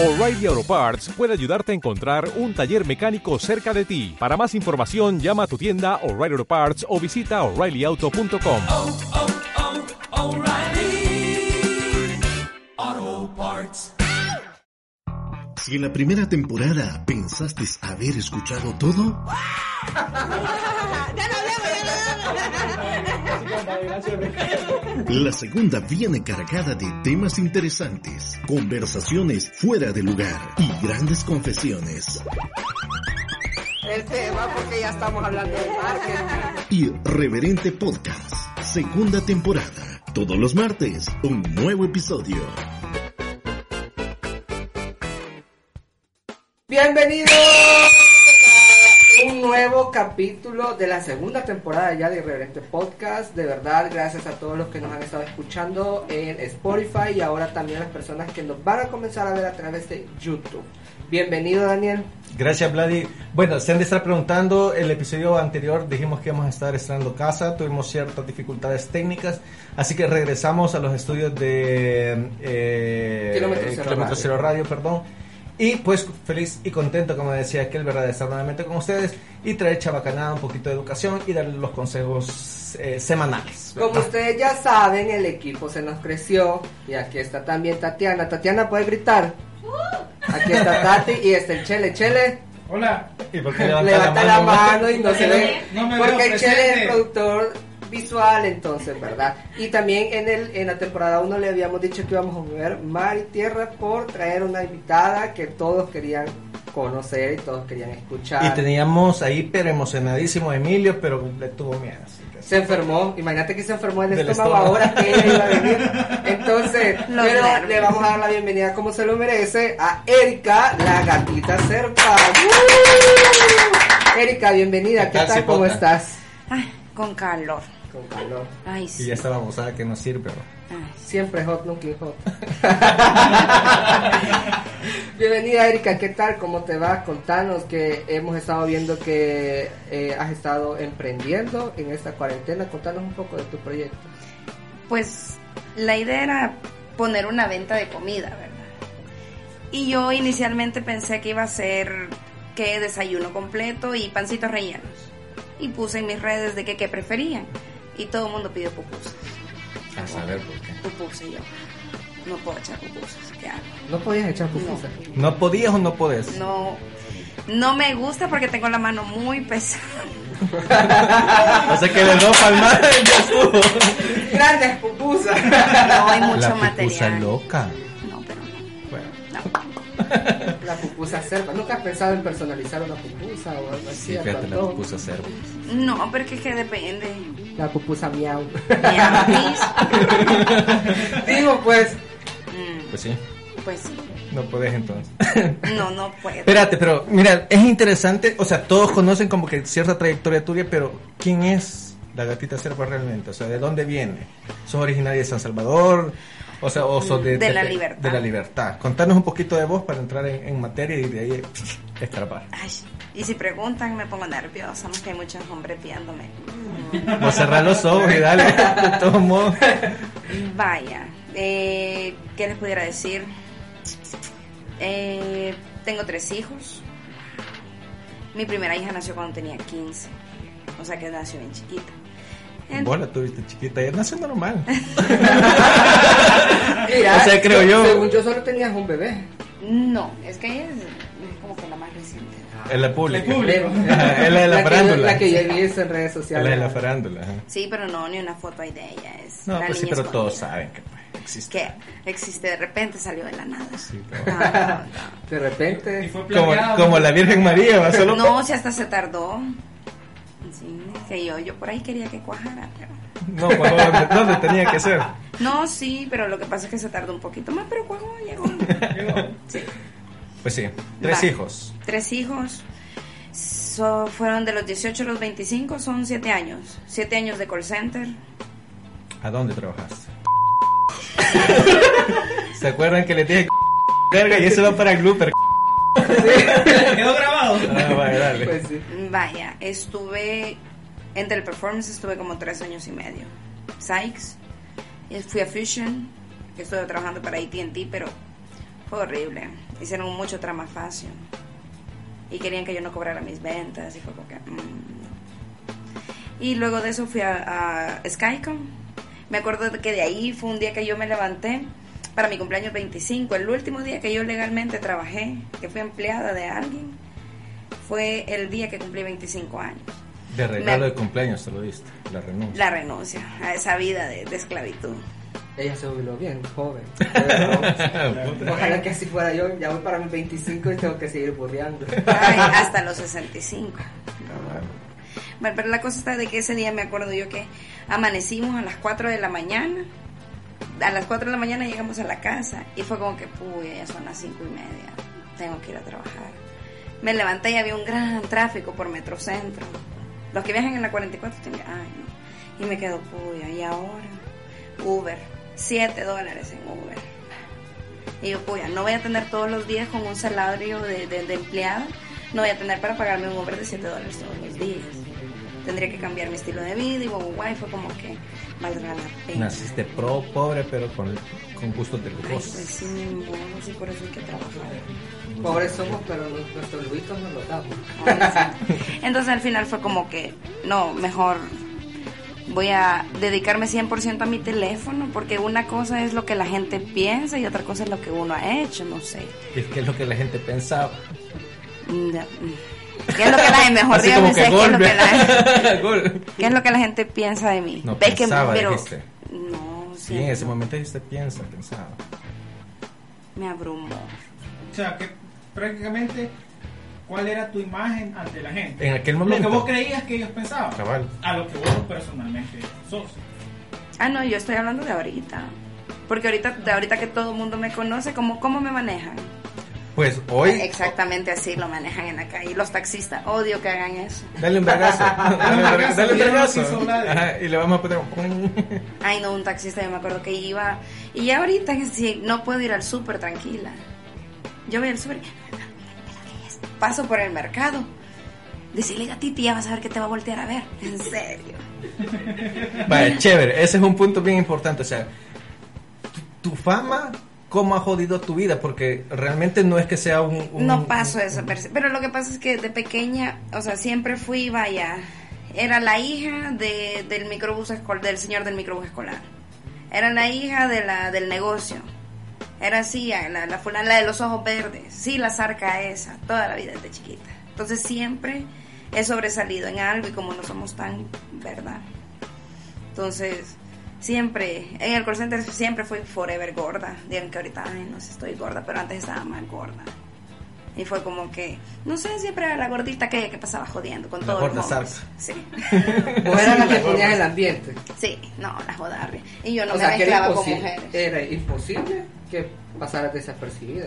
O'Reilly Auto Parts puede ayudarte a encontrar un taller mecánico cerca de ti. Para más información, llama a tu tienda O'Reilly Auto Parts o visita oreillyauto.com. oh, oh, Parts. Si en la primera temporada pensaste haber escuchado todo, la segunda viene cargada de temas interesantes, conversaciones fuera de lugar y grandes confesiones. el tema porque ya estamos hablando de marketing. Irreverente Podcast, segunda temporada. Todos los martes, un nuevo episodio. Bienvenidos un nuevo capítulo de la segunda temporada ya de Irreverente Podcast. De verdad, gracias a todos los que nos han estado escuchando en Spotify y ahora también a las personas que nos van a comenzar a ver a través de YouTube. Bienvenido, Daniel. Gracias, Vladi. Bueno, se han de estar preguntando, el episodio anterior dijimos que íbamos a estar estrenando casa, tuvimos ciertas dificultades técnicas, así que regresamos a los estudios de eh, Kilómetro Cero Kilómetro Radio. Cero Radio, perdón. Y pues feliz y contento, como decía aquel, ¿verdad? De estar nuevamente con ustedes y traer chabacanada, un poquito de educación y darles los consejos eh, semanales. ¿verdad? Como ustedes ya saben, el equipo se nos creció y aquí está también Tatiana. Tatiana, ¿puede gritar? Aquí está Tati y está el Chele. Chele, Hola. ¿Y por qué levanta, la, mano y no se No me- ve. no me veo porque el Chele es productor visual, entonces, ¿verdad? Y también en, el, en la temporada 1 le habíamos dicho que íbamos a mover mar y tierra por traer una invitada que todos querían conocer y todos querían escuchar. Y teníamos ahí, pero emocionadísimo a Emilio, pero le tuvo miedo. así que- Se enfermó, imagínate que se enfermó el estómago, estómago. ahora que ella iba a venir. Entonces, Los pero nervios. le vamos a dar la bienvenida como se lo merece a Erika, la gatita serpa. ¡Uh! Erika, bienvenida, ¿Qué ¿qué tal, tal? ¿Cómo estás? Ay, con calor. Con calor. Ay, Y sí. ya estábamos, ¿sabes? Que no sirve. ¿no? Ay, Siempre hot, nunca hot. Bienvenida Erika, ¿qué tal? ¿Cómo te va? Contanos que hemos estado viendo que eh, has estado emprendiendo en esta cuarentena. Contanos un poco de tu proyecto. Pues la idea era poner una venta de comida, ¿verdad? Y yo inicialmente pensé que iba a ser que desayuno completo y pancitos rellenos. Y puse en mis redes de que qué preferían. Y todo el mundo pidió pupusas. A saber por qué. Pupusas y yo. No puedo echar pupusas. ¿Qué hago? ¿No podías echar pupusas? ¿No podías o no podés? No, no me gusta porque tengo la mano muy pesada. O sea que de dos palmadas ya estuvo. Grandes pupusas. No hay mucho La pupusa material. loca. La pupusa serpa. ¿Nunca has pensado en personalizar una pupusa o algo así? sí, fíjate la pupusa cerdo. No, porque es que depende. La pupusa miau. Digo, pues, Mm, Pues sí, pues sí. no podés entonces. No, no puedo. Espérate, pero mira, es interesante, o sea, todos conocen como que cierta trayectoria tuya, pero ¿quién es la gatita serpa realmente? O sea, ¿de dónde viene? ¿Sos originaria de San Salvador? O sea, o sos de, De la libertad. De la libertad. Contanos un poquito de vos para entrar en, en materia y de ahí escarpar. Ay, y si preguntan, me pongo nerviosa. Que hay muchos hombres viéndome. Vos cerrás los ojos y dale, de todos modos. Vaya, eh, ¿qué les pudiera decir? Eh, tengo tres hijos. Mi primera hija nació cuando tenía 15, o sea que nació bien chiquita. En- Vos la tuviste chiquita, ya nació normal. mira, O sea, creo yo- Según yo solo tenías un bebé. No, es que ella es, es como que la más reciente. Es la pública. Es la de la, farándula. la que ya visto en redes Es la sociales. de la farándula. ajá. Sí, pero no, ni una foto ahí de ella. Es No, pues sí, pero todos escondida. saben que pues, existe. Que existe, de repente salió de la nada. Sí, No, pero- no, no. De Y repente. fue Como, como la Virgen María, va solo. No, si hasta se tardó. Sí, que yo, yo por ahí quería que cuajara, pero... No, ¿dónde, dónde tenía que ser? No, sí, pero lo que pasa es que se tardó un poquito más, pero cuajó, llegó. Sí. Pues sí, tres Va. hijos. Tres hijos. So- fueron de los 18 a los 25, son siete años. Siete años de call center. ¿A dónde trabajaste? ¿Se acuerdan que le dije verga y eso va para Glooper? Quedó grabado. Ah, vale, dale. Pues sí. Vaya, estuve en Teleperformance, estuve como tres años y medio. Sykes, fui a Fusion, que estuve trabajando para ATT, pero Fue horrible. Hicieron mucho trama fácil. Y querían que yo no cobrara mis ventas. Y fue como que. mm. Y luego de eso fui a, a Skycom. Me acuerdo de que de ahí fue un día que yo me levanté para mi cumpleaños 25. El último día que yo legalmente trabajé, que fui empleada de alguien, fue el día que cumplí 25 años. De regalo Me- de cumpleaños te lo diste, la renuncia. La renuncia a esa vida de, de esclavitud. Ella se jubiló bien, joven. Ojalá que así fuera yo. Ya voy para mis 25 y tengo que seguir burleando. Ay, hasta los 65. Bueno, pero la cosa está de que ese día me acuerdo yo que amanecimos a las 4 de la mañana. A las 4 de la mañana llegamos a la casa y fue como que, puya, ya son las 5 y media. Tengo que ir a trabajar. Me levanté y había un gran tráfico por Metrocentro. Los que viajan en la 44 tienen, ay no. Y me quedo, puya, y ahora Uber, 7 dólares en Uber. Y yo, puya, no voy a tener todos los días con un salario de, de, de empleado, no voy a tener para pagarme un Uber de 7 dólares todos los días. Tendría que cambiar mi estilo de vida y y fue como que valdrá la pena. Naciste pro, pobre, pero con, con gustos de Ay, lujosos. pues sí, sí, por eso hay que trabajar. Pobres somos, pero nuestros lujitos no los damos. Ay, sí. Entonces al final fue como que, no, mejor voy a dedicarme 100% a mi teléfono, porque una cosa es lo que la gente piensa y otra cosa es lo que uno ha hecho, no sé. Es que es lo que la gente pensaba. Ya, mm. ¿Qué es lo que la mejor Así dígame como que usted, ¿qué es lo gol, que la- ve. Gol. ¿Qué es lo que la gente piensa de mí? No Ve que- pensaba, pero dijiste. no, Sí, en ese momento dijiste piensa, pensaba. me abrumó. O sea, que prácticamente, ¿cuál era tu imagen ante la gente? En aquel Lo momento. que vos creías que ellos pensaban. Cabal. A lo que vos personalmente sos. Ah, no, yo estoy hablando de ahorita. Porque ahorita, de ahorita que todo el mundo me conoce, ¿cómo, cómo me manejan? Pues hoy. Exactamente así lo manejan en la calle. Y los taxistas, odio que hagan eso. Dale un vergazo. Dale un. Ajá, Y le vamos a poner un. Ay, no, un taxista, yo me acuerdo que iba. Y ya ahorita que sí, no puedo ir al súper tranquila. Yo voy al súper. Paso por el mercado. Decirle a Titi, ya vas a ver que te va a voltear a ver. En serio. Vale, chévere. Ese es un punto bien importante. O sea, tu, tu fama, ¿cómo ha jodido tu vida? Porque realmente no es que sea un. No paso perse- Pero lo que pasa es que de pequeña, o sea, siempre fui, vaya, era la hija de, del microbús escolar, del señor del microbús escolar. Era la hija de la, del negocio. Era así, la, la fulana, la de los ojos verdes. Sí, la zarca esa, toda la vida desde chiquita. Entonces siempre he sobresalido en algo y como no somos tan, ¿verdad? Entonces, siempre, en el call center siempre fui forever gorda. Digan que ahorita, ay, no sé, estoy gorda, pero antes estaba más gorda. Y fue como que, no sé, siempre era la gordita aquella que pasaba jodiendo con La todos gorda los hombres. zarza. Sí, Vos eras la que ponías el ambiente. sí, no, la jodarria. Y yo no o me sea, que era mezclaba con imposible, mujeres. era imposible que pasaras desapercibida.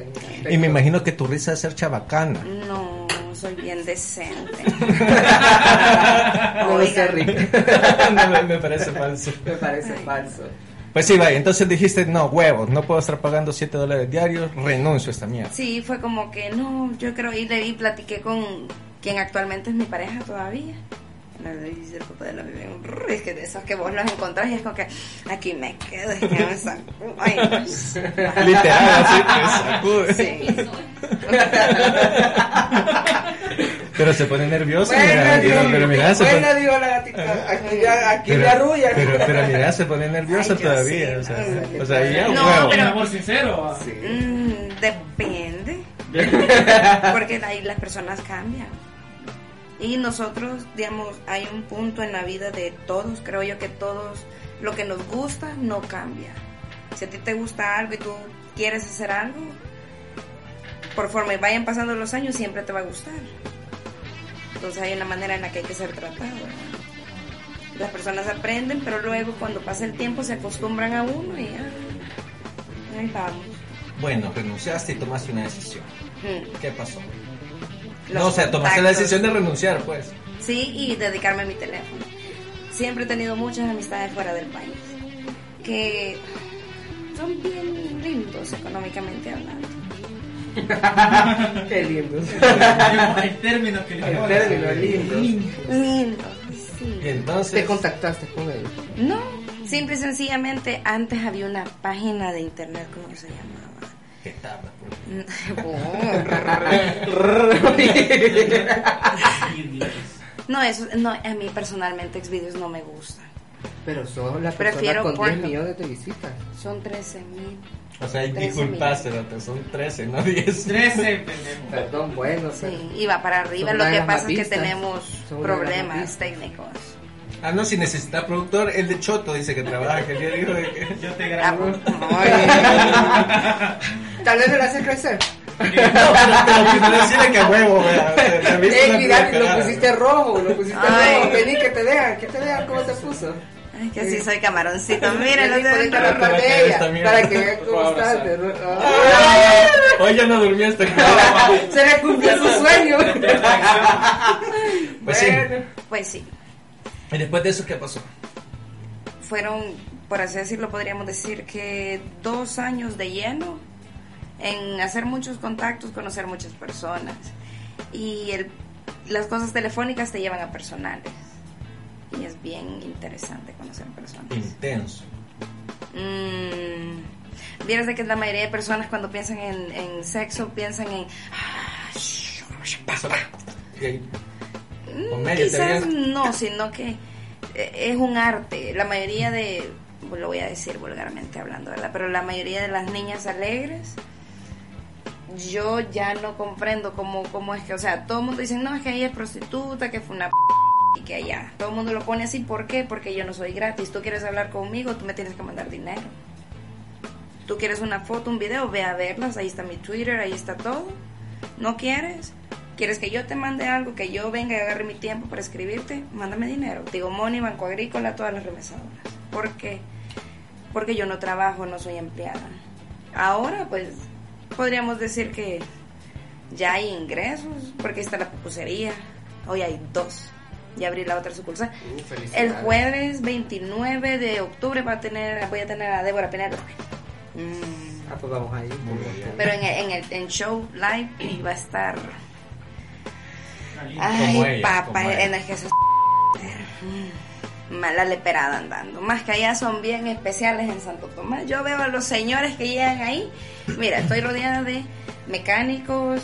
Y me imagino que tu risa es ser chabacana. No, soy bien decente. No Oigan. Rick. No, me, me parece falso. Me parece falso. Pues sí, vaya. Entonces dijiste, no, huevos, no puedo estar pagando 7 dólares diarios, renuncio a esta mierda. Sí, fue como que no, yo creo, y le y platiqué con quien actualmente es mi pareja todavía. Le dice el papá de la bebé, es que de esos que vos los encontrás y es como que aquí me quedo, y me saco. Ay. Literal, así que sacude. Sí. Pero se pone nerviosa. Mira, digo, pero mira, se buena, pone, digo la gatita. Aquí, ya- aquí pero, me arrulla. pero, pero mira, se pone nerviosa Ay, todavía. sí, o sea, no. o sea, ya, No, huevo. pero- amor sincero. ah. Sí. Mm, depende. Porque ahí las personas cambian. Y nosotros, digamos, hay un punto en la vida de todos, creo yo que todos, lo que nos gusta no cambia. Si a ti te gusta algo y tú quieres hacer algo, y vayan pasando los años, siempre te va a gustar. Entonces hay una manera en la que hay que ser tratado. Las personas aprenden, pero luego cuando pasa el tiempo se acostumbran a uno y ah, ahí vamos. Bueno, renunciaste y tomaste una decisión. Mm. ¿Qué pasó? No, o sea, tomaste la decisión de renunciar, pues. Sí, y dedicarme a mi teléfono. Siempre he tenido muchas amistades fuera del país que son bien lindos económicamente hablando. Qué lindo. El término que le El término. Lindos, Y sí. entonces. Te contactaste con él. No, simple y sencillamente antes había una página de internet, ¿cómo se llamaba? Qué tarda, pues. no, eso, no, a mí personalmente Xvideos no me gusta. Pero son las Prefiero personas con 10 porno. millones de visitas. Son 13 mil. O sea, 13 disculpas, cerote, son 13, no 10. 13, pendejo. Perdón, bueno, Sí, va para arriba. Lo que pasa es que tenemos problemas técnicos. Ah, no, si necesita productor, el de Choto dice que trabaja, que el día dijo de que... Yo te Ah, grabo. Tal vez me la hace crecer. No, pero, pero primero decirle que a huevo, Ey, mira, lo pusiste rojo, lo pusiste Ay. rojo. Vení, que te vean, que te vean cómo se puso. Ay, que sí soy camaroncito. Miren, Vení, los ponete a de la par Para que de veas ella, también. para que vean cómo estás. Hoy ya no durmió hasta que... Ay, Se le cumplió su sueño. Pues sí. Bueno. Pues sí, ¿Y después de eso qué pasó? fueron, por así decirlo, podríamos decir que dos años de lleno en hacer muchos contactos, conocer muchas personas. Y el, las cosas telefónicas te llevan a personales. Y es bien interesante conocer personas. Intenso. Mm, Vieras de que la mayoría de personas cuando piensan en, en sexo piensan en... Mm, Medio Quizás no, sino que eh, es un arte. La mayoría de, lo voy a decir vulgarmente hablando, ¿verdad? Pero la mayoría de las niñas alegres, yo ya no comprendo cómo, cómo es que, o sea, todo el mundo dice, no, es que ella es prostituta, que fue una p y que allá. Todo el mundo lo pone así, ¿por qué? Porque yo no soy gratis. Tú quieres hablar conmigo, tú me tienes que mandar dinero. Tú quieres una foto, un video, ve a verlas, ahí está mi Twitter, ahí está todo. ¿No quieres? ¿Quieres que yo te mande algo, que yo venga y agarre mi tiempo para escribirte? Mándame dinero. Digo, Money, Banco Agrícola, todas las remesadoras. ¿Por qué? Porque yo no trabajo, no soy empleada. Ahora, pues, podríamos decir que ya hay ingresos, porque ahí está la pupusería. Hoy hay dos. Ya abrí la otra sucursal. Uh, El jueves 29 de octubre va a tener, voy a tener a Débora Penélope. Mm, Ah, pues vamos ahí. pero en el, en el en show live va a estar. Ay, papá, en el que se. Mm, Mala leperada andando. Más que allá son bien especiales en Santo Tomás. Yo veo a los señores que llegan ahí. Mira, estoy rodeada de mecánicos,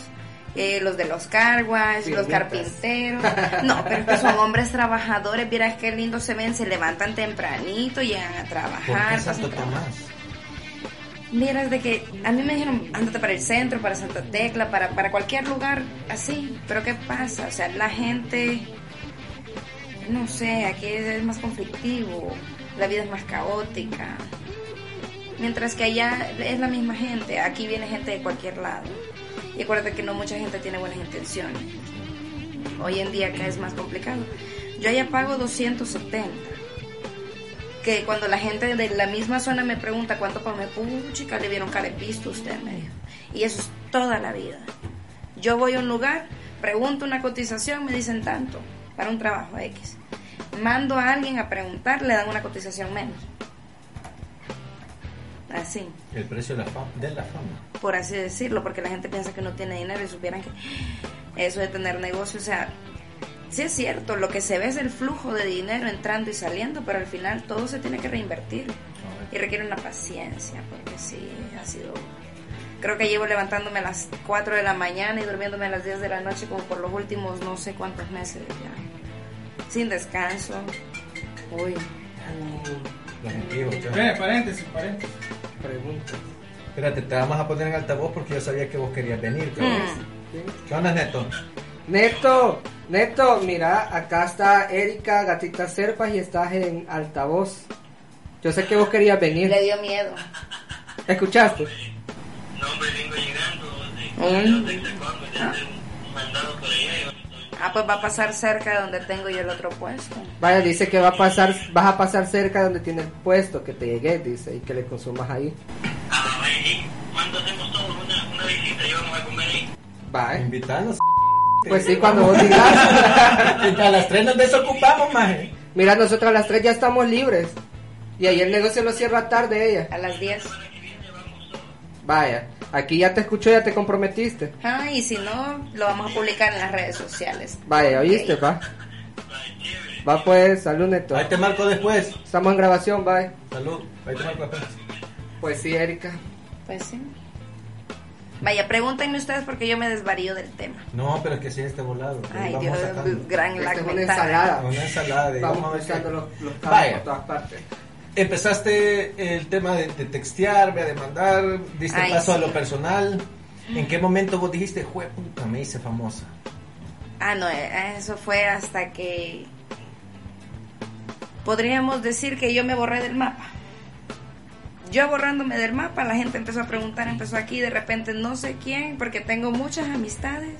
eh, los de los car wash, los carpinteros. No, pero es que son hombres trabajadores. Vieras qué lindo se ven. Se levantan tempranito, llegan a ¿Por trabajar. qué Santo. Tomás? Miras de que a mí me dijeron, ándate para el centro, para Santa Tecla, para, para cualquier lugar así. Pero ¿qué pasa? O sea, la gente, no sé, aquí es más conflictivo, la vida es más caótica. Mientras que allá es la misma gente, aquí viene gente de cualquier lado. Y acuérdate que no mucha gente tiene buenas intenciones. Hoy en día acá es más complicado. Yo allá pago 270 que cuando la gente de la misma zona me pregunta cuánto me puchica, le vieron carepisto usted, me dijo. Y eso es toda la vida. Yo voy a un lugar, pregunto una cotización, me dicen tanto, para un trabajo X. Mando a alguien a preguntar, le dan una cotización menos. Así, El precio de la fama. De la fama. por así decirlo, porque la gente piensa que no tiene dinero y supieran que eso de tener negocio, o sea, sí es cierto, lo que se ve es el flujo de dinero entrando y saliendo, pero al final todo se tiene que reinvertir y requiere una paciencia, porque sí, ha sido... Creo que llevo levantándome a las 4 de la mañana y durmiéndome a las 10 de la noche como por los últimos no sé cuántos meses ya. Sin descanso. Uy. Los motivos, ¿qué? Espera, paréntesis, paréntesis. Pregunta. Espérate, te vamos a poner en altavoz porque yo sabía que vos querías venir. Mm. ¿Qué onda, Neto? Neto, Neto, mira, acá está Erika, gatita Serpas y estás en altavoz. Yo sé que vos querías venir. Le dio miedo. ¿Escuchaste? No, hombre, vengo llegando de, de ya hacer un mandado por allá. y ahora estoy- Ah, pues va a pasar cerca de donde tengo yo el otro puesto. Vaya, dice que va a pasar, vas a pasar cerca de donde tiene el puesto, que te llegué, dice, y que le consumas ahí. Ah, ¿y cuándo hacemos todos una, una visita y vamos a comer ahí? Vaya. Invitarnos. Pues sí, cuando vos digas. a las tres nos desocupamos, maje. Mira, nosotros a las 3 ya estamos libres. Y ahí el negocio lo cierra tarde ella. A las 10. Vaya, aquí ya te escuchó, ya te comprometiste. Ah, y si no, lo vamos a publicar en las redes sociales. Vaya, ¿oíste, Ok. va? Va pues, salud Neto. Ahí te marco después. Estamos en grabación, bye. Salud. Ahí te marco después. Pues sí, Erika. Pues sí. Vaya, pregúntenme ustedes porque yo me desvarío del tema. No, pero es que sí este volado. que Ay, vamos Dios, gran Esta es una ensalada. Una ensalada. y Vamos vamos a ver buscando los, los cables Vaya. por todas partes. Empezaste el tema de, de textear, de demandar, diste Ay, paso a lo personal. ¿En qué momento vos dijiste, jue puta, me hice famosa? Ah, no, eh, eso fue hasta que podríamos decir que yo me borré del mapa. Yo borrándome del mapa, la gente empezó a preguntar, empezó aquí, de repente no sé quién, porque tengo muchas amistades,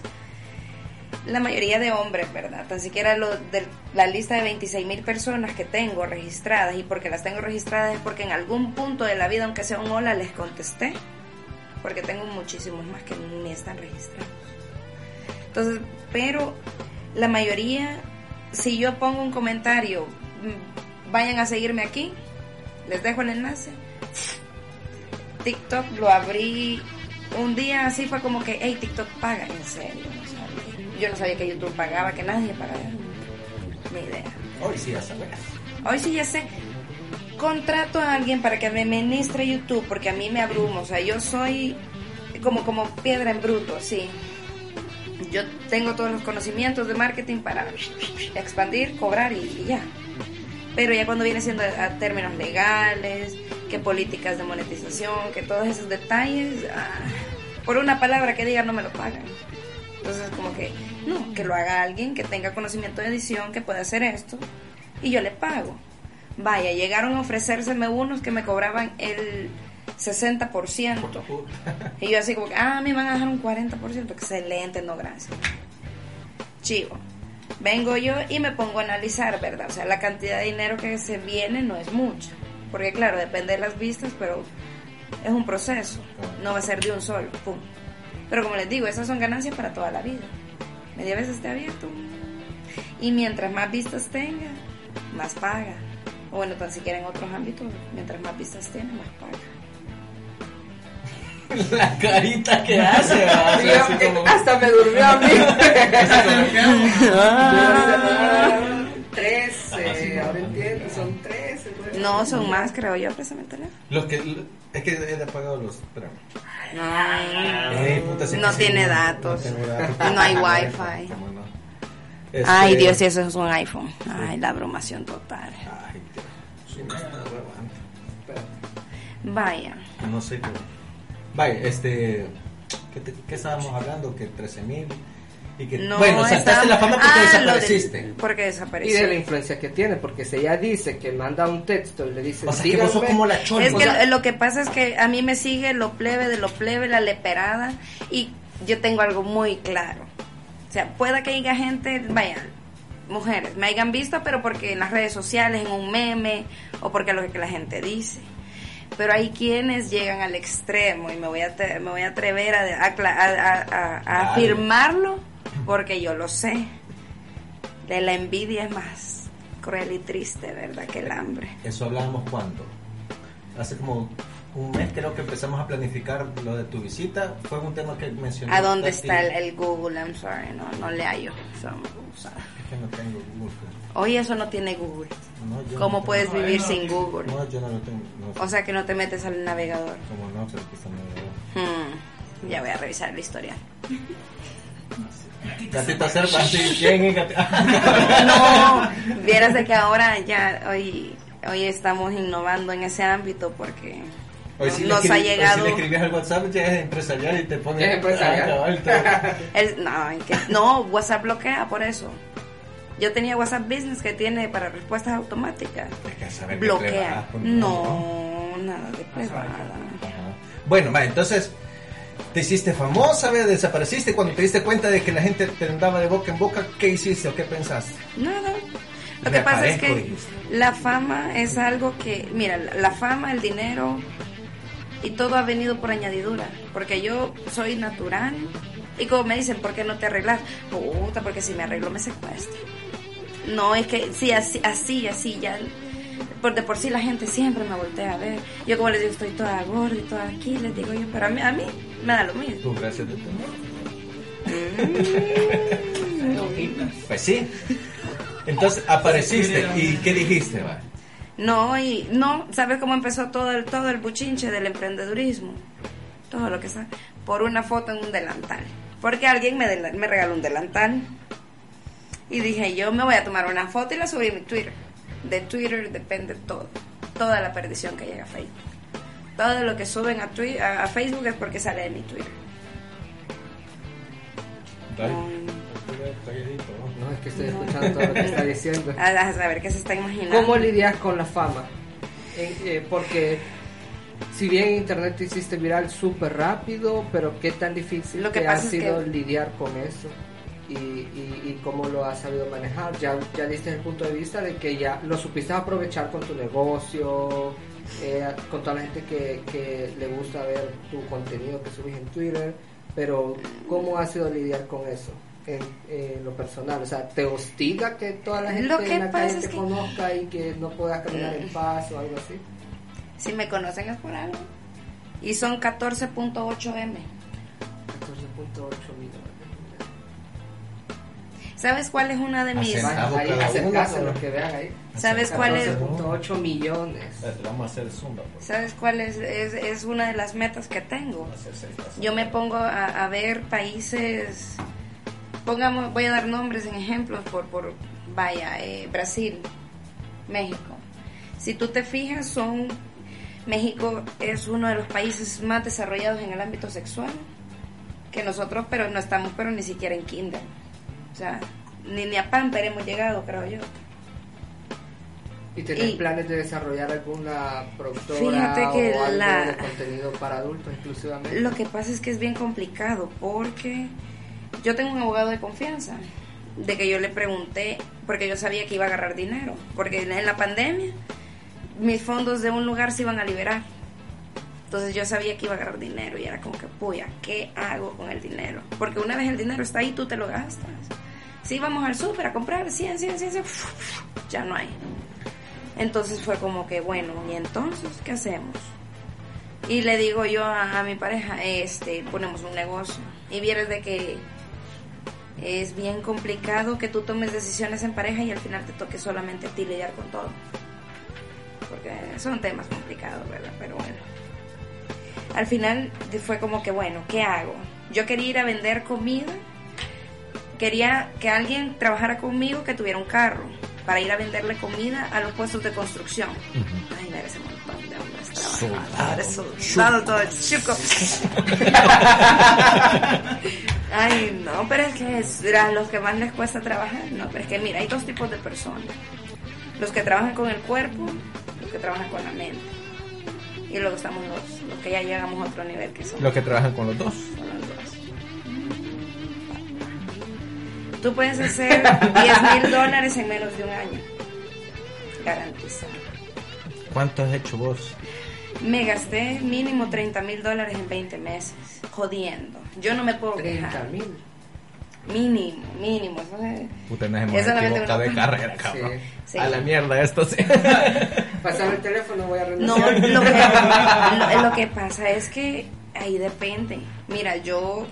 la mayoría de hombres, ¿verdad? Tan siquiera lo de la lista de 26 mil personas que tengo registradas, y porque las tengo registradas es porque en algún punto de la vida, aunque sea un hola, les contesté, porque tengo muchísimos más que ni están registrados. Entonces, pero la mayoría, si yo pongo un comentario, mm, vayan a seguirme aquí, les dejo el enlace. TikTok lo abrí un día así, fue como que, hey, TikTok paga, en serio. no sabía. Yo no sabía que YouTube pagaba, que nadie pagaba. Ni idea. Hoy sí, ya sabes. Hoy sí ya sé. Contrato a alguien para que me administre YouTube porque a mí me abruma. O sea, yo soy como, como piedra en bruto, sí. Yo tengo todos los conocimientos de marketing para expandir, cobrar y, y ya. Pero ya cuando viene siendo a términos legales, que políticas de monetización, que todos esos detalles, ah, por una palabra que diga no me lo pagan. Entonces como que, no, que lo haga alguien que tenga conocimiento de edición, que pueda hacer esto, y yo le pago. Vaya, llegaron a ofrecérseme unos que me cobraban el 60%. Y yo así como que, ah, me van a dejar un 40%. Excelente, no gracias. Chivo. Vengo yo y me pongo a analizar, ¿verdad? O sea, la cantidad de dinero que se viene no es mucha. Porque claro, depende de las vistas, pero es un proceso. No va a ser de un solo, pum. Pero como les digo, esas son ganancias para toda la vida. Media vez esté abierto. Y mientras más vistas tenga, más paga. O bueno, tan siquiera en otros ámbitos, mientras más vistas tiene, más paga. La carita que hace, ¿verdad? Sí, Así como- Hasta me durmió a mí. Ah. 13, No, son más, creo yo, préstame el teléfono. Lo que, es que he apagado los. Espérame. No, Ey, puta, sí No tiene datos. No, tiene datos. No hay wifi. Este- Ay, Dios, si eso es un iPhone. Ay, la abrumación total. Ay, Dios. Vaya. No sé qué. Vaya, este. ¿Qué, te- qué estábamos hablando? Que 13 mil. Y que. No, bueno, saltaste está- la fama porque Ah, de- desapareciste. Porque Y desapareció. de la influencia que tiene, porque si ella dice que manda un texto y le dice, O sea, que vos sos como la chona. Es o que sea, lo que pasa es que a mí me sigue lo plebe de lo plebe, la leperada, y yo tengo algo muy claro. O sea, pueda que haya gente, vaya, mujeres, me hayan visto, pero porque en las redes sociales, en un meme, o porque es lo que la gente dice. Pero hay quienes llegan al extremo, y me voy a, te- me voy a atrever a, a- a- a- afirmarlo, porque yo lo sé. De la envidia es más cruel y triste, ¿verdad? Que el hambre. Eso hablábamos cuando. Hace como un mes creo que empezamos a planificar lo de tu visita. Fue un tema que mencioné. ¿A dónde está el, el Google? I'm sorry, no, no le hallo. So, Es que no tengo Google. Oye, eso no tiene Google. No, ¿Cómo no puedes tengo- vivir sin Google? No, yo no lo tengo. O sea que no te metes al navegador. como no, pero que está medio- Hmm, Ya voy a revisar la historia. Gatita Serpa, sí, ¿quién es? No, vieras de que ahora ya hoy hoy estamos innovando en ese ámbito porque Hoy sí nos ha hoy llegado si le escribes al WhatsApp, ya es empresarial y te pone. Es empresarial. El- no, en que- no, WhatsApp bloquea por eso. Yo tenía WhatsApp Business que tiene para respuestas automáticas. Hay que saber Bloquea. No, nada de. Ajá. Bueno, va, entonces te hiciste famosa, ¿ve? desapareciste cuando te diste cuenta de que la gente te andaba de boca en boca, ¿qué hiciste o qué pensaste? Nada. Lo que pasa es que dijiste. la fama es algo que, mira, la- la fama, el dinero y todo ha venido por añadidura. Porque yo soy natural y como me dicen, ¿por qué no te arreglas? Puta, porque si me arreglo me secuestro. No, es que sí, así, así, así, ya. Por de por sí la gente siempre me voltea a ver. Yo como les digo, estoy toda gorda y toda aquí, les digo yo, pero a mí, a mí me da lo mismo. Tú, gracias de Mm. Pues sí. Entonces apareciste y ¿qué dijiste, va? No, y no, ¿sabes cómo empezó todo el, todo el buchinche del emprendedurismo? Todo lo que sabe. por una foto en un delantal. Porque alguien me, me regaló un delantal. Y dije, yo me voy a tomar una foto y la subí a mi Twitter. De Twitter depende todo. Toda la perdición que llega a Facebook. Todo lo que suben a, Twi- a, Facebook es porque sale de mi Twitter. No, es que estoy escuchando todo lo que está diciendo. A, saber qué se está imaginando. ¿Cómo lidias con la fama? Eh, eh, porque si bien Internet te hiciste viral súper rápido, pero qué tan difícil Lo que te ha sido que- lidiar con eso y, y- y cómo lo has sabido manejar. Ya, ya diste el punto de vista de que ya lo supiste aprovechar con tu negocio, eh, con toda la gente que, que le gusta ver tu contenido que subes en Twitter, pero ¿cómo ha sido lidiar con eso? En, en lo personal, o sea, ¿te hostiga que toda la gente Lo que en la calle te que- conozca y que no puedas caminar en paz o algo así? Si me conocen es por algo. Y son 14.8 M. 14.8 millones. ¿Sabes cuál es una de mis... Ahí, acercarse los que vean ahí. ¿Sabes cuál es? 14.8 millones. Eh, Vamos a hacer zumba. ¿Sabes cuál es? Es, es una de las metas que tengo. Yo me pongo a, a ver países, pongamos, voy a dar nombres en ejemplos por, por vaya, eh, Brasil, México. Si tú te fijas, son, México es uno de los países más desarrollados en el ámbito sexual que nosotros, pero no estamos, pero ni siquiera en kinder. O sea, ni, ni a Pamper hemos llegado, creo yo. ¿Y tenés Y- planes de desarrollar alguna productora Fíjate que o algo la- de contenido para adultos exclusivamente? Lo que pasa es que es bien complicado porque yo tengo un abogado de confianza de que yo le pregunté porque yo sabía que iba a agarrar dinero porque en la pandemia mis fondos de un lugar se iban a liberar entonces yo sabía que iba a agarrar dinero y era como que puya ¿qué hago con el dinero? porque una vez el dinero está ahí tú te lo gastas si vamos al súper a comprar 100, 100, 100, 100 ya no hay entonces fue como que bueno y entonces ¿qué hacemos? Y le digo yo a, a mi pareja, este, ponemos un negocio. Y vieres de que es bien complicado que tú tomes decisiones en pareja y al final te toque solamente a ti lidiar con todo. Porque son temas complicados, ¿verdad? Pero bueno. Al final fue como que, bueno, ¿qué hago? Yo quería ir a vender comida. Quería que alguien trabajara conmigo que tuviera un carro para ir a venderle comida a los puestos de construcción. Ay, ver ese montón de hombres trabajadores, soldados, todo chico. Ay, no, pero es que es a los que más les cuesta trabajar. No, pero es que mira, hay dos tipos de personas. Los que trabajan con el cuerpo, los que trabajan con la mente. Y luego estamos los, los que ya llegamos a otro nivel que son Los que trabajan con los dos. son los dos. Tú puedes hacer 10 mil dólares en menos de un año. Garantizado. ¿Cuánto has hecho vos? Me gasté mínimo 30 mil dólares en 20 meses. Jodiendo. Yo no me puedo 30 quejar. mil. Mínimo, mínimo. Eso es, Puta, una- de carrera, cabrón. Sí. sí. A la mierda esto sí. Pasar el teléfono, voy a No, renunciar. lo que, lo, lo que pasa es que ahí depende. Mira, yo,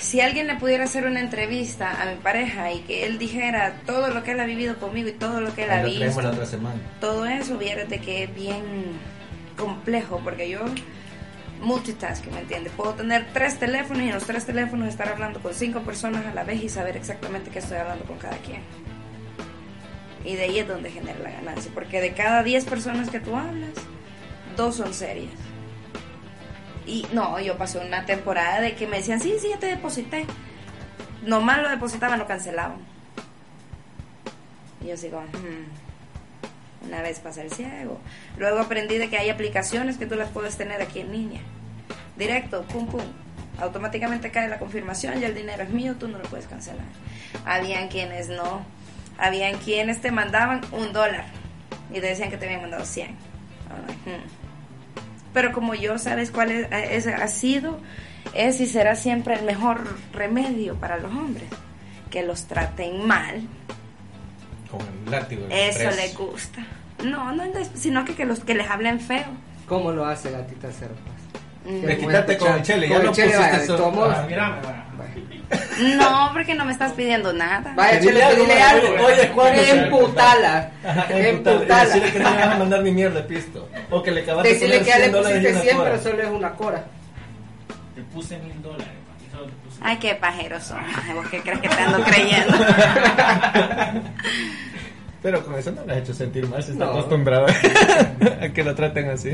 si alguien le pudiera hacer una entrevista a mi pareja y que él dijera todo lo que él ha vivido conmigo y todo lo que él ha la visto, otra semana. todo eso, vieras de que es bien complejo, porque yo multitasking, ¿me entiendes? Puedo tener tres teléfonos y en los tres teléfonos estar hablando con cinco personas a la vez y saber exactamente qué estoy hablando con cada quien. Y de ahí es donde genera la ganancia, porque de cada 10 personas que tú hablas, dos son serias. Y no, yo pasé una temporada de que me decían, sí, sí, ya te deposité. Nomás lo depositaban, lo cancelaban. Y yo sigo, "Hmm". una vez pasé el ciego. Luego aprendí de que hay aplicaciones que tú las puedes tener aquí en línea. Directo, pum, pum. Automáticamente cae la confirmación, ya el dinero es mío, tú no lo puedes cancelar. Habían quienes no. Habían quienes te mandaban un dólar y te decían que te habían mandado 100. I'm like, "Hmm". Pero como yo, ¿sabes cuál es, es- ha sido? Es y será siempre el mejor remedio para los hombres. Que los traten mal. Con el látigo. Eso estrés. les gusta. No, no, sino que, que, los, que les hablen feo. ¿Cómo lo hace Gatita Serpas? Mm. Me quitaste con el chele, ya lo pusiste modos. Ah, Mírame, bueno. No, porque no me estás pidiendo nada. Vaya, Dile algo, dile algo. oye, ¿cuándo se- Emputala. Emputala. Decirle que no le vas a mandar ni mierda de pisto. O que le acabaste de Decirle que ya le 100 dólares y pusiste una 100, cora. pero solo es una cora. Te puse mil dólares. Ay, qué pajero son. ¿Vos qué crees que te ando creyendo? Pero con eso no le has hecho sentir mal, se está No. acostumbrado a que lo traten así.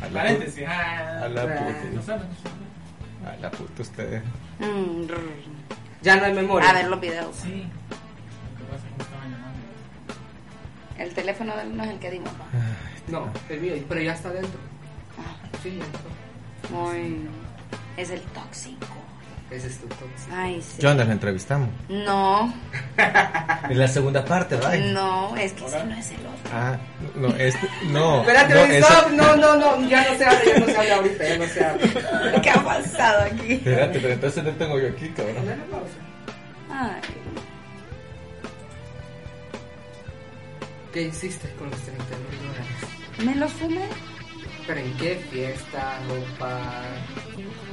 A la, Paréntesis. Ah, a la puta. A la puta ustedes. Mm. Ya no hay memoria. A ver los videos. Sí. El teléfono de él no es el que dimos. No, el mío, pero ya está dentro. Sí, ya entró. Ay, es el tóxico. Ese es tu tóxico. Ay, sí. ¿Qué onda? ¿Lo entrevistamos? No, En la segunda parte, ¿verdad? no, es que ese no es el otro. Ah, no, este, no. Espérate, no, esa- No, no, no, ya no se habla, ya no se habla ahorita, ya no se habla. ¿Qué ha pasado aquí? Espérate, pero entonces no tengo yo aquí, cabrón. Pausa. Ay, ¿Qué hiciste con los 30 mil dólares? me los fumé. ¿Pero en qué fiesta, ropa?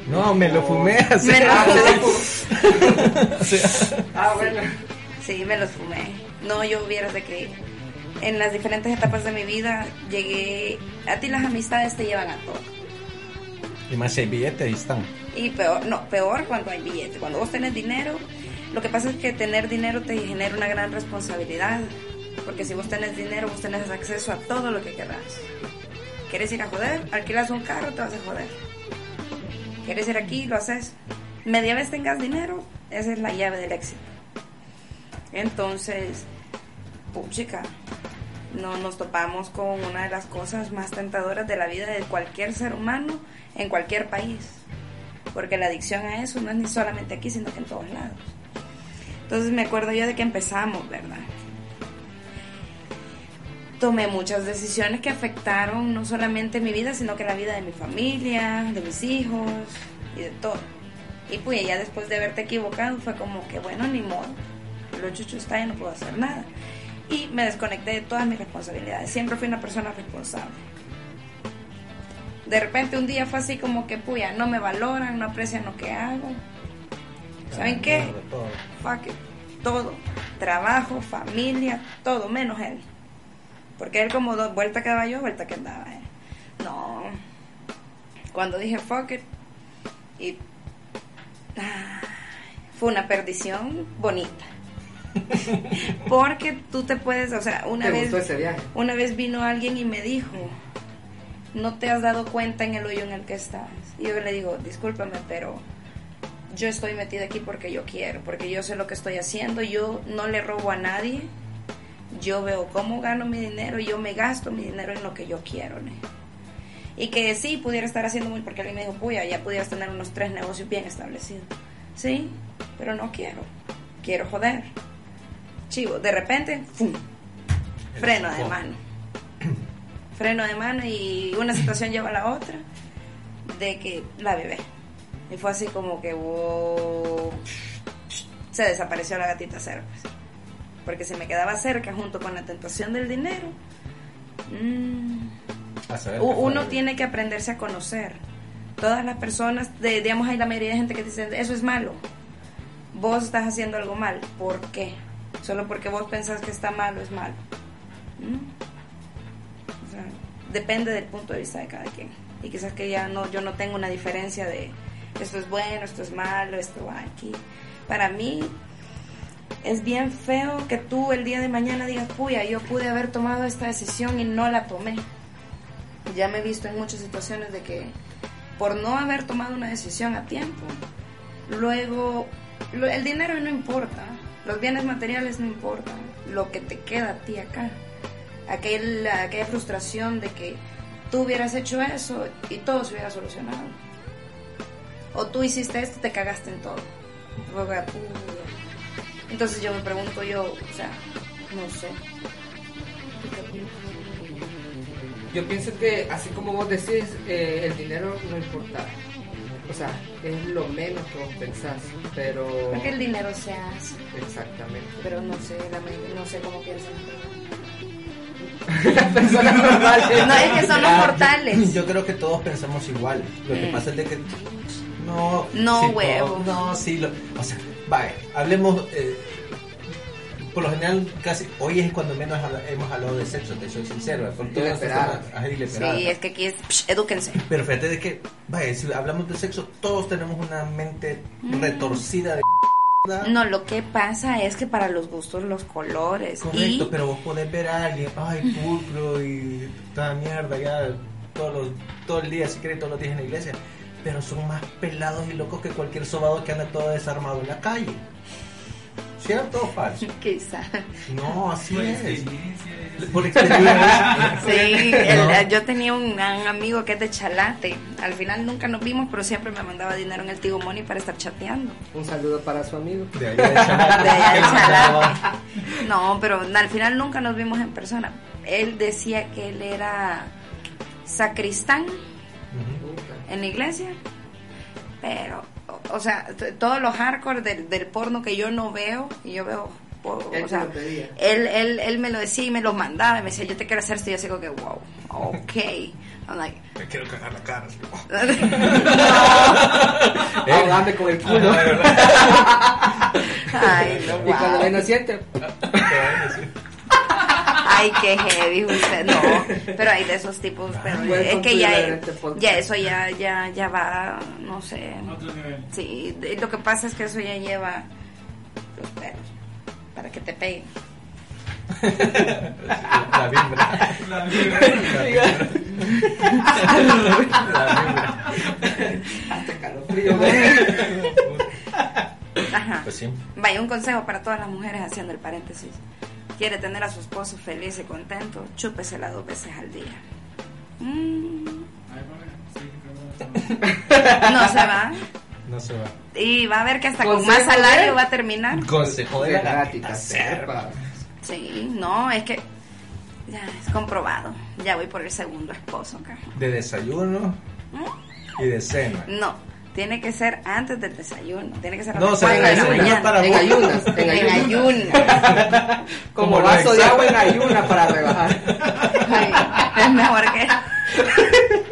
No, me lo fumé así. Me lo Ah, fumé. Ah, bueno. Sí, me los fumé. No, yo vieras de que en las diferentes etapas de mi vida llegué. A ti las amistades te llevan a todo. Y más si hay billetes, ahí están. Y peor, no, peor cuando hay billetes. Cuando vos tenés dinero, lo que pasa es que tener dinero te genera una gran responsabilidad. Porque si vos tenés dinero, vos tenés acceso a todo lo que querás. ¿Quieres ir a joder? Alquilas un carro, te vas a joder. ¿Quieres ir aquí? Lo haces. Media vez tengas dinero, esa es la llave del éxito. Entonces, puchica, no nos topamos con una de las cosas más tentadoras de la vida de cualquier ser humano en cualquier país. Porque la adicción a eso no es ni solamente aquí, sino que en todos lados. Entonces me acuerdo yo de que empezamos, ¿verdad? Tomé muchas decisiones que afectaron no solamente mi vida, sino que la vida de mi familia, de mis hijos y de todo. Y pues ya después de haberte equivocado fue como que bueno, ni modo. Lo chucho está y no puedo hacer nada. Y me desconecté de todas mis responsabilidades. Siempre fui una persona responsable. De repente un día fue así como que, puya, no me valoran, no aprecian lo que hago. ¿Saben qué? Fuck it. Todo. Trabajo, familia, todo, menos él. Porque él como dos vuelta que daba yo, vuelta que andaba él. No. Cuando dije fuck it, y fue una perdición bonita. Porque tú te puedes, o sea, una ¿Te vez, gustó ese viaje? una vez vino alguien y me dijo, no te has dado cuenta en el hoyo en el que estás. Y yo le digo, discúlpame, pero yo estoy metida aquí porque yo quiero, porque yo sé lo que estoy haciendo, yo no le robo a nadie, yo veo cómo gano mi dinero, yo me gasto mi dinero en lo que yo quiero. Y que sí, pudiera estar haciendo muy, porque alguien me dijo, puya, ya pudieras tener unos tres negocios bien establecidos. Sí, pero no quiero, quiero joder. Chivo, de repente, ¡fum! freno de mano. Freno de mano y una situación lleva a la otra de que la bebé. Y fue así como que wow, se desapareció la gatita cero. pues. Porque si me quedaba cerca junto con la tentación del dinero, mm, fue. uno tiene que aprenderse a conocer. Todas las personas, de, digamos, hay la mayoría de gente que dice, eso es malo. Vos estás haciendo algo mal. ¿Por qué? Solo porque vos pensás que está malo es malo. ¿Mm? O sea, depende del punto de vista de cada quien. Y quizás que ya no, yo no tengo una diferencia de esto es bueno, esto es malo, esto va aquí. Para mí es bien feo que tú el día de mañana digas, puya, yo pude haber tomado esta decisión y no la tomé. Ya me he visto en muchas situaciones de que por no haber tomado una decisión a tiempo, luego el dinero no importa, los bienes materiales no importan, lo que te queda a ti acá. Aquel, aquella frustración de que tú hubieras hecho eso y todo se hubiera solucionado. O tú hiciste esto y te cagaste en todo. Como, "Uy". Entonces yo me pregunto yo, o sea, no sé. Yo pienso que, así como vos decís, eh, el dinero no importa. O sea, es lo menos que vos pensás, pero... Porque el dinero se hace, Exactamente. pero no sé, no sé cómo piensan. Las personas normales. No, es que son los mortales. Yo creo que todos pensamos igual. Lo que Mm. pasa es de que no. No, sí, huevo. todo- no, sí. Lo, o sea, vaya, hablemos. eh, por lo general, casi hoy es cuando menos hemos hablado de sexo, te soy sincero. Con todas la estas esperada. temas- ajá, y la esperada. Sí, es que aquí es, psh, edúquense. Pero fíjate de que, vaya, si hablamos de sexo, todos tenemos una mente retorcida de No, lo que pasa es que para los gustos los colores. Correcto, y pero vos podés ver a alguien, ay, pulcro y toda mierda ya todos los, todo el día, si querés, todos los días en la iglesia. Pero son más pelados y locos que cualquier sobado que anda todo desarmado en la calle. ¿Cierto o falso? quizá. No, así Por es. experiencia. Por experiencia. Sí, el- No. yo tenía un, un amigo que es de Chalate. Al final nunca nos vimos, pero siempre me mandaba dinero en el Tigo Money para estar chateando. Un saludo para su amigo. De allá de Chalate. De allá de Chalate. No, pero al final nunca nos vimos en persona. Él decía que él era sacristán. En la iglesia, pero, o, sea, todos los hardcore del, del porno que yo no veo, y yo veo, Él o sea, él, él, él me lo decía y me lo mandaba, y me decía, yo te quiero hacer esto, y yo así como que, wow, ok. I'm like, Te quiero cagar la cara. así. Ahogame con el culo. ay, no, Y cuando wow. menos siente, Ay, qué heavy usted, no, pero hay de esos tipos, pero es que ya, este ya eso ya, ya, ya va, no sé, Otro nivel. sí, lo que pasa es que eso ya lleva los pelos para que te peguen. La vibra. La vibra. La vibra. hasta calofrío. Ajá. Pues sí. Vaya, un consejo para todas las mujeres haciendo el paréntesis. Quiere tener a su esposo feliz y contento, chúpesela dos veces al día. Mm, no se va. No se va. Y va a ver que hasta con más salario de- va a terminar. Consejo de la gatita serpa. Sí, no, es que ya es comprobado. Ya voy por el segundo esposo acá. De desayuno y de cena. No, tiene que ser antes del desayuno. Tiene que ser a No, las o sea, cuatro de la mañana. para En ayunas, en En ayunas. ayunas. Como Como vaso de agua en ayuna para rebajar. Ay, es mejor que.